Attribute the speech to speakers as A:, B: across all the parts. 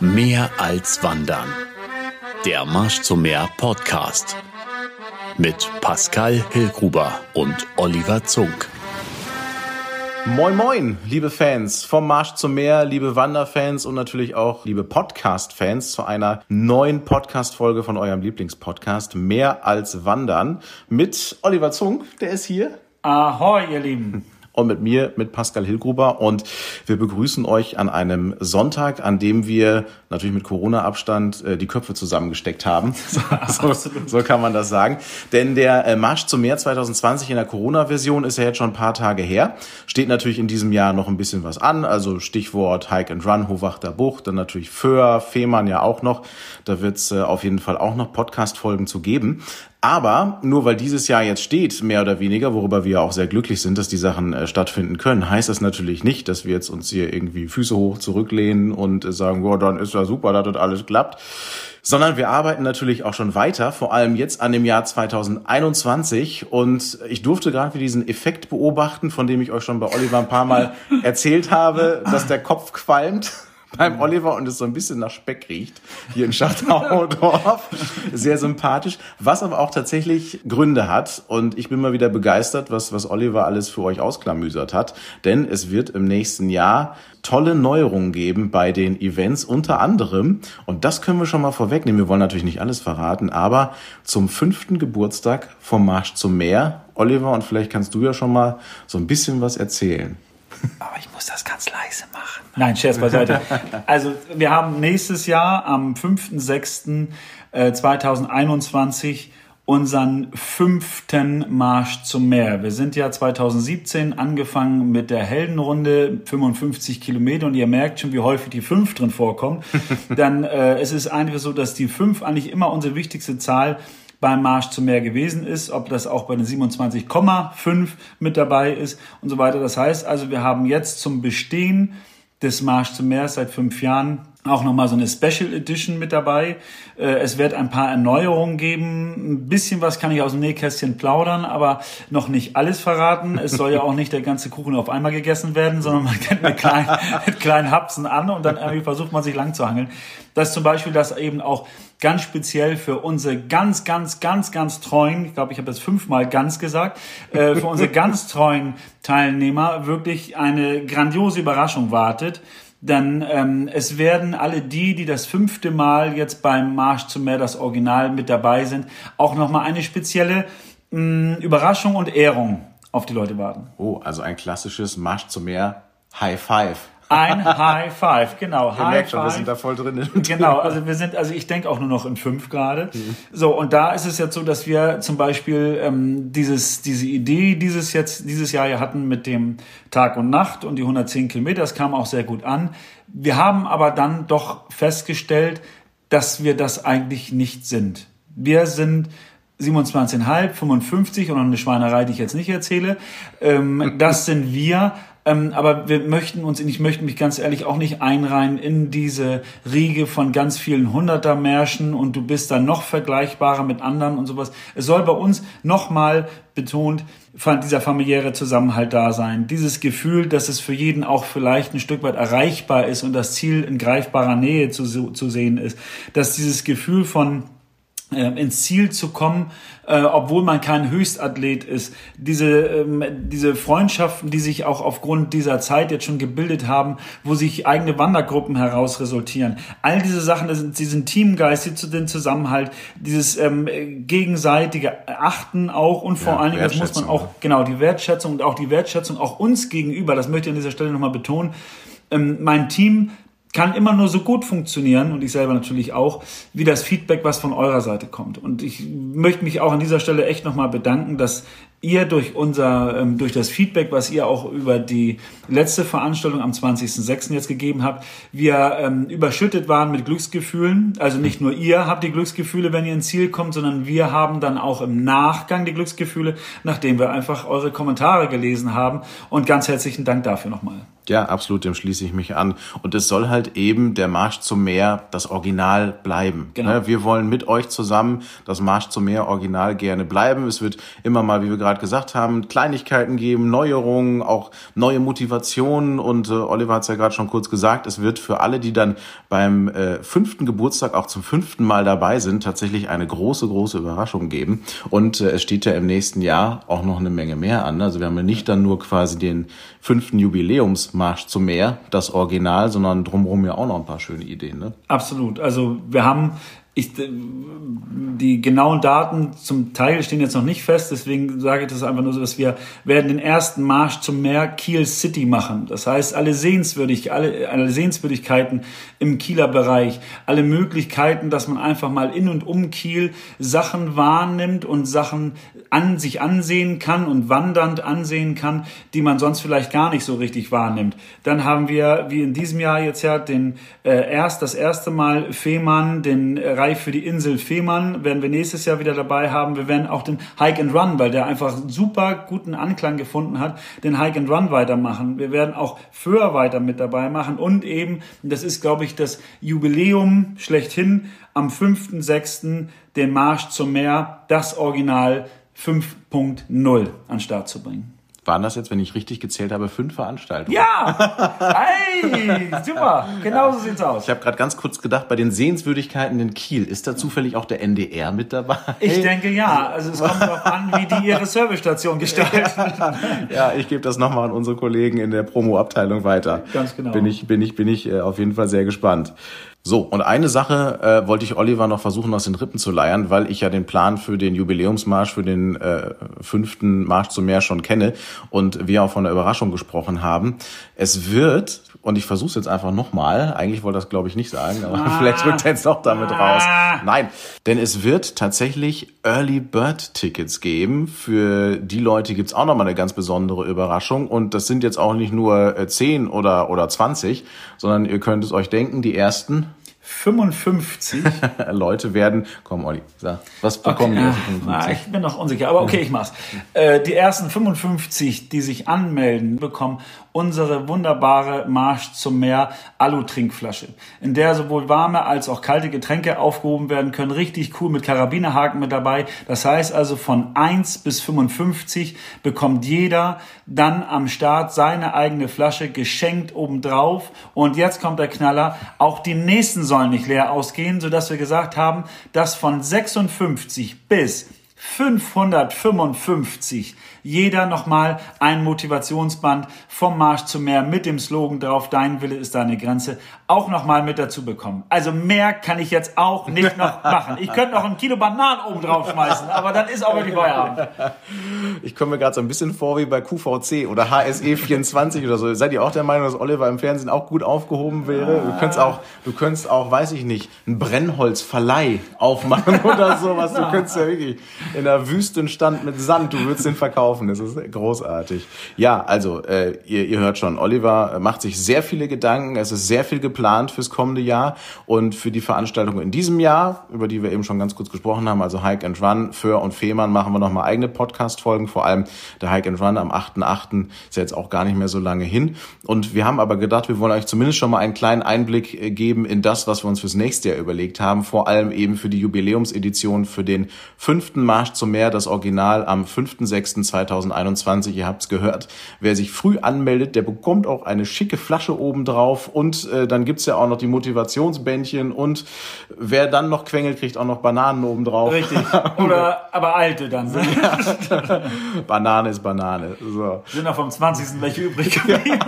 A: Mehr als Wandern. Der Marsch zum Meer Podcast. Mit Pascal Hillgruber und Oliver Zunk.
B: Moin moin, liebe Fans vom Marsch zum Meer, liebe Wanderfans und natürlich auch liebe Podcast-Fans zu einer neuen Podcast-Folge von eurem Lieblingspodcast Mehr als Wandern mit Oliver Zunk, der ist hier.
C: Ahoi, ihr Lieben
B: und mit mir, mit Pascal Hillgruber. Und wir begrüßen euch an einem Sonntag, an dem wir natürlich mit Corona-Abstand äh, die Köpfe zusammengesteckt haben. so, so, kann man das sagen. Denn der äh, Marsch zum Meer 2020 in der Corona-Version ist ja jetzt schon ein paar Tage her. Steht natürlich in diesem Jahr noch ein bisschen was an. Also Stichwort Hike and Run, Hohwachter Bucht, dann natürlich Föhr, Fehmarn ja auch noch. Da wird es äh, auf jeden Fall auch noch Podcast-Folgen zu geben. Aber nur weil dieses Jahr jetzt steht, mehr oder weniger, worüber wir auch sehr glücklich sind, dass die Sachen äh, stattfinden können, heißt das natürlich nicht, dass wir jetzt uns hier irgendwie Füße hoch zurücklehnen und äh, sagen, boah, dann ist ja super, dass das alles klappt. Sondern wir arbeiten natürlich auch schon weiter, vor allem jetzt an dem Jahr 2021. Und ich durfte gerade wieder diesen Effekt beobachten, von dem ich euch schon bei Oliver ein paar Mal erzählt habe, dass der Kopf qualmt beim Oliver und es so ein bisschen nach Speck riecht, hier in Schachtauerdorf. Sehr sympathisch, was aber auch tatsächlich Gründe hat. Und ich bin mal wieder begeistert, was, was Oliver alles für euch ausklamüsert hat. Denn es wird im nächsten Jahr tolle Neuerungen geben bei den Events, unter anderem, und das können wir schon mal vorwegnehmen, wir wollen natürlich nicht alles verraten, aber zum fünften Geburtstag vom Marsch zum Meer, Oliver, und vielleicht kannst du ja schon mal so ein bisschen was erzählen.
C: Aber ich muss das ganz leise machen. Nein, Scherz beiseite. Also wir haben nächstes Jahr am 5.6.2021 äh, unseren fünften Marsch zum Meer. Wir sind ja 2017 angefangen mit der Heldenrunde, 55 Kilometer und ihr merkt schon, wie häufig die fünf drin vorkommt. Dann äh, es ist einfach so, dass die fünf eigentlich immer unsere wichtigste Zahl beim Marsch zum Meer gewesen ist, ob das auch bei den 27,5 mit dabei ist und so weiter. Das heißt also, wir haben jetzt zum Bestehen des Marsch zum Meer seit fünf Jahren auch nochmal so eine Special Edition mit dabei. Äh, es wird ein paar Erneuerungen geben. Ein bisschen was kann ich aus dem Nähkästchen plaudern, aber noch nicht alles verraten. Es soll ja auch nicht der ganze Kuchen auf einmal gegessen werden, sondern man kennt mit kleinen, mit kleinen Hapsen an und dann irgendwie versucht man sich lang zu hangeln. Das ist zum Beispiel das eben auch ganz speziell für unsere ganz, ganz, ganz, ganz treuen, ich glaube, ich habe das fünfmal ganz gesagt, äh, für unsere ganz treuen Teilnehmer wirklich eine grandiose Überraschung wartet. Denn ähm, es werden alle die, die das fünfte Mal jetzt beim Marsch zum Meer, das Original, mit dabei sind, auch nochmal eine spezielle mh, Überraschung und Ehrung auf die Leute warten.
B: Oh, also ein klassisches Marsch zum Meer High Five.
C: Ein High Five, genau.
B: Ihr High merkt schon, Five. wir sind da voll drin.
C: Genau, also wir sind, also ich denke auch nur noch in fünf gerade. Mhm. So, und da ist es jetzt so, dass wir zum Beispiel ähm, dieses, diese Idee dieses jetzt, dieses Jahr ja hatten mit dem Tag und Nacht und die 110 Kilometer, das kam auch sehr gut an. Wir haben aber dann doch festgestellt, dass wir das eigentlich nicht sind. Wir sind 27,5, 55 und noch eine Schweinerei, die ich jetzt nicht erzähle. Ähm, das sind wir, ähm, aber wir möchten uns, ich möchte mich ganz ehrlich auch nicht einreihen in diese Riege von ganz vielen Hunderter-Märschen und du bist dann noch vergleichbarer mit anderen und sowas. Es soll bei uns nochmal betont, dieser familiäre Zusammenhalt da sein. Dieses Gefühl, dass es für jeden auch vielleicht ein Stück weit erreichbar ist und das Ziel in greifbarer Nähe zu, zu sehen ist. Dass dieses Gefühl von ins Ziel zu kommen, äh, obwohl man kein Höchstathlet ist. Diese, ähm, diese Freundschaften, die sich auch aufgrund dieser Zeit jetzt schon gebildet haben, wo sich eigene Wandergruppen heraus resultieren. All diese Sachen, das sind diesen Teamgeist, den Zusammenhalt, dieses ähm, gegenseitige Achten auch und vor ja, allen Dingen, das muss man auch, genau, die Wertschätzung und auch die Wertschätzung auch uns gegenüber, das möchte ich an dieser Stelle nochmal betonen. Ähm, mein Team kann immer nur so gut funktionieren und ich selber natürlich auch, wie das Feedback, was von eurer Seite kommt. Und ich möchte mich auch an dieser Stelle echt nochmal bedanken, dass ihr durch unser, ähm, durch das Feedback, was ihr auch über die letzte Veranstaltung am 20.06. jetzt gegeben habt, wir ähm, überschüttet waren mit Glücksgefühlen. Also nicht nur ihr habt die Glücksgefühle, wenn ihr ins Ziel kommt, sondern wir haben dann auch im Nachgang die Glücksgefühle, nachdem wir einfach eure Kommentare gelesen haben. Und ganz herzlichen Dank dafür nochmal.
B: Ja, absolut, dem schließe ich mich an. Und es soll halt eben der Marsch zum Meer das Original bleiben. Genau. Ne, wir wollen mit euch zusammen das Marsch zum Meer Original gerne bleiben. Es wird immer mal, wie wir gerade gerade gesagt haben, Kleinigkeiten geben, Neuerungen, auch neue Motivationen. Und äh, Oliver hat es ja gerade schon kurz gesagt, es wird für alle, die dann beim äh, fünften Geburtstag auch zum fünften Mal dabei sind, tatsächlich eine große, große Überraschung geben. Und äh, es steht ja im nächsten Jahr auch noch eine Menge mehr an. Also wir haben ja nicht dann nur quasi den fünften Jubiläumsmarsch zum Meer, das Original, sondern drumherum ja auch noch ein paar schöne Ideen. Ne?
C: Absolut. Also wir haben ich, die genauen Daten zum Teil stehen jetzt noch nicht fest, deswegen sage ich das einfach nur so, dass wir werden den ersten Marsch zum Meer Kiel City machen. Das heißt, alle, Sehenswürdig, alle, alle Sehenswürdigkeiten im Kieler Bereich, alle Möglichkeiten, dass man einfach mal in und um Kiel Sachen wahrnimmt und Sachen an sich ansehen kann und wandernd ansehen kann, die man sonst vielleicht gar nicht so richtig wahrnimmt. Dann haben wir, wie in diesem Jahr jetzt ja, den äh, erst das erste Mal Fehmarn, den äh, Bereich für die Insel Fehmarn werden wir nächstes Jahr wieder dabei haben. Wir werden auch den Hike and Run, weil der einfach super guten Anklang gefunden hat, den Hike and Run weitermachen. Wir werden auch Föhr weiter mit dabei machen und eben, das ist glaube ich das Jubiläum schlechthin, am 5.6. den Marsch zum Meer, das Original 5.0 an Start zu bringen
B: waren das jetzt, wenn ich richtig gezählt habe, fünf Veranstaltungen.
C: Ja! Hey, super! Genau so sieht's aus.
B: Ich habe gerade ganz kurz gedacht, bei den Sehenswürdigkeiten in Kiel, ist da zufällig auch der NDR mit dabei?
C: Ich denke ja. Also es kommt darauf an, wie die ihre Servicestation gestalten.
B: ja, ich gebe das nochmal an unsere Kollegen in der Promo-Abteilung weiter.
C: Ganz genau.
B: Bin ich, bin ich, bin ich äh, auf jeden Fall sehr gespannt. So, und eine Sache äh, wollte ich Oliver noch versuchen aus den Rippen zu leiern, weil ich ja den Plan für den Jubiläumsmarsch, für den äh, fünften Marsch zum Meer schon kenne und wir auch von der Überraschung gesprochen haben. Es wird, und ich versuche es jetzt einfach nochmal, eigentlich wollte das glaube ich nicht sagen, aber ah. vielleicht rückt er jetzt doch damit raus. Nein, denn es wird tatsächlich Early Bird Tickets geben. Für die Leute gibt's auch nochmal eine ganz besondere Überraschung und das sind jetzt auch nicht nur äh, 10 oder, oder 20, sondern ihr könnt es euch denken, die ersten
C: 55
B: Leute werden, komm Olli, sag, was bekommen
C: okay, die 55? ich bin noch unsicher, aber okay, ich mach's. Äh, die ersten 55, die sich anmelden, bekommen unsere wunderbare Marsch zum Meer Alu-Trinkflasche, in der sowohl warme als auch kalte Getränke aufgehoben werden können. Richtig cool mit Karabinerhaken mit dabei. Das heißt also von 1 bis 55 bekommt jeder dann am Start seine eigene Flasche geschenkt obendrauf. Und jetzt kommt der Knaller. Auch die nächsten sollen nicht leer ausgehen, sodass wir gesagt haben, dass von 56 bis 555 jeder nochmal ein Motivationsband vom Marsch zum Meer mit dem Slogan drauf, dein Wille ist deine Grenze, auch nochmal mit dazu bekommen. Also mehr kann ich jetzt auch nicht noch machen. Ich könnte noch ein Kilo Bananen oben drauf schmeißen, aber dann ist auch wirklich Feierabend.
B: Ich komme mir gerade so ein bisschen vor wie bei QVC oder HSE 24 oder so. Seid ihr auch der Meinung, dass Oliver im Fernsehen auch gut aufgehoben wäre? Du könntest auch, du könntest auch, weiß ich nicht, einen Brennholzverleih aufmachen oder sowas. Du könntest ja wirklich in der Wüstenstand mit Sand, du würdest den verkaufen laufen. Das ist großartig. Ja, also äh, ihr, ihr hört schon, Oliver macht sich sehr viele Gedanken. Es ist sehr viel geplant fürs kommende Jahr und für die Veranstaltung in diesem Jahr, über die wir eben schon ganz kurz gesprochen haben, also Hike and Run, Föhr und Fehmarn, machen wir nochmal eigene Podcast-Folgen. Vor allem der Hike and Run am 8.8. ist jetzt auch gar nicht mehr so lange hin. Und wir haben aber gedacht, wir wollen euch zumindest schon mal einen kleinen Einblick äh, geben in das, was wir uns fürs nächste Jahr überlegt haben. Vor allem eben für die Jubiläumsedition für den fünften Marsch zum Meer, das Original am 5.6.2020 2021. Ihr habt es gehört. Wer sich früh anmeldet, der bekommt auch eine schicke Flasche obendrauf und äh, dann gibt's ja auch noch die Motivationsbändchen und wer dann noch quengelt, kriegt auch noch Bananen obendrauf.
C: Richtig. Oder aber alte dann. Ne?
B: Banane ist Banane. So.
C: Sind noch vom 20. welche übrig geblieben.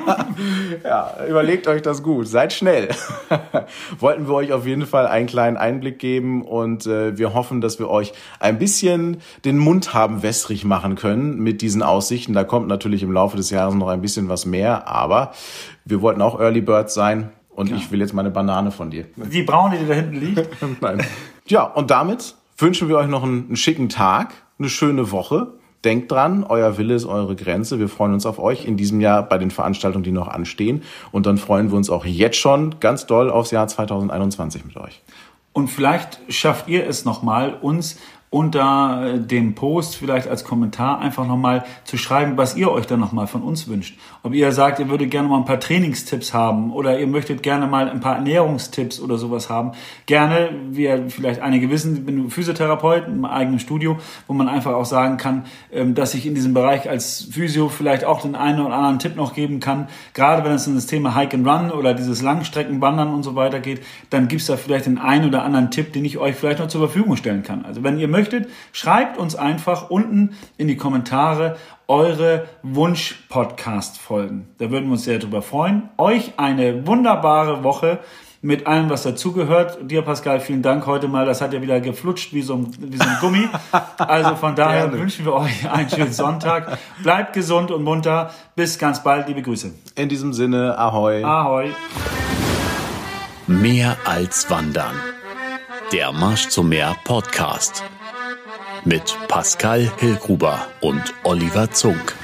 B: ja, überlegt euch das gut. Seid schnell. Wollten wir euch auf jeden Fall einen kleinen Einblick geben und äh, wir hoffen, dass wir euch ein bisschen den Mund haben wässrig machen können mit diesen Aussichten. Da kommt natürlich im Laufe des Jahres noch ein bisschen was mehr, aber wir wollten auch Early Birds sein und ja. ich will jetzt meine Banane von dir.
C: Die braune, die da hinten liegt?
B: Nein. Ja, und damit wünschen wir euch noch einen, einen schicken Tag, eine schöne Woche. Denkt dran, euer Wille ist eure Grenze. Wir freuen uns auf euch in diesem Jahr bei den Veranstaltungen, die noch anstehen. Und dann freuen wir uns auch jetzt schon ganz doll aufs Jahr 2021 mit euch.
C: Und vielleicht schafft ihr es nochmal, uns unter äh, dem Post vielleicht als Kommentar einfach nochmal zu schreiben, was ihr euch dann nochmal von uns wünscht. Ob ihr sagt, ihr würdet gerne mal ein paar Trainingstipps haben oder ihr möchtet gerne mal ein paar Ernährungstipps oder sowas haben. Gerne, wie vielleicht einige wissen, ich bin Physiotherapeut im eigenen Studio, wo man einfach auch sagen kann, ähm, dass ich in diesem Bereich als Physio vielleicht auch den einen oder anderen Tipp noch geben kann. Gerade wenn es um das Thema Hike and Run oder dieses Langstreckenwandern und so weiter geht, dann gibt es da vielleicht den einen oder anderen Tipp, den ich euch vielleicht noch zur Verfügung stellen kann. Also wenn ihr möchtet, schreibt uns einfach unten in die Kommentare eure Wunsch-Podcast-Folgen. Da würden wir uns sehr drüber freuen. Euch eine wunderbare Woche mit allem, was dazugehört. Dir, Pascal, vielen Dank heute mal. Das hat ja wieder geflutscht wie so ein, wie so ein Gummi. Also von daher wünschen wir euch einen schönen Sonntag. Bleibt gesund und munter. Bis ganz bald. Liebe Grüße.
B: In diesem Sinne, ahoi.
C: Ahoi.
A: Mehr als Wandern. Der Marsch zum Meer Podcast mit Pascal Hillgruber und Oliver Zunk.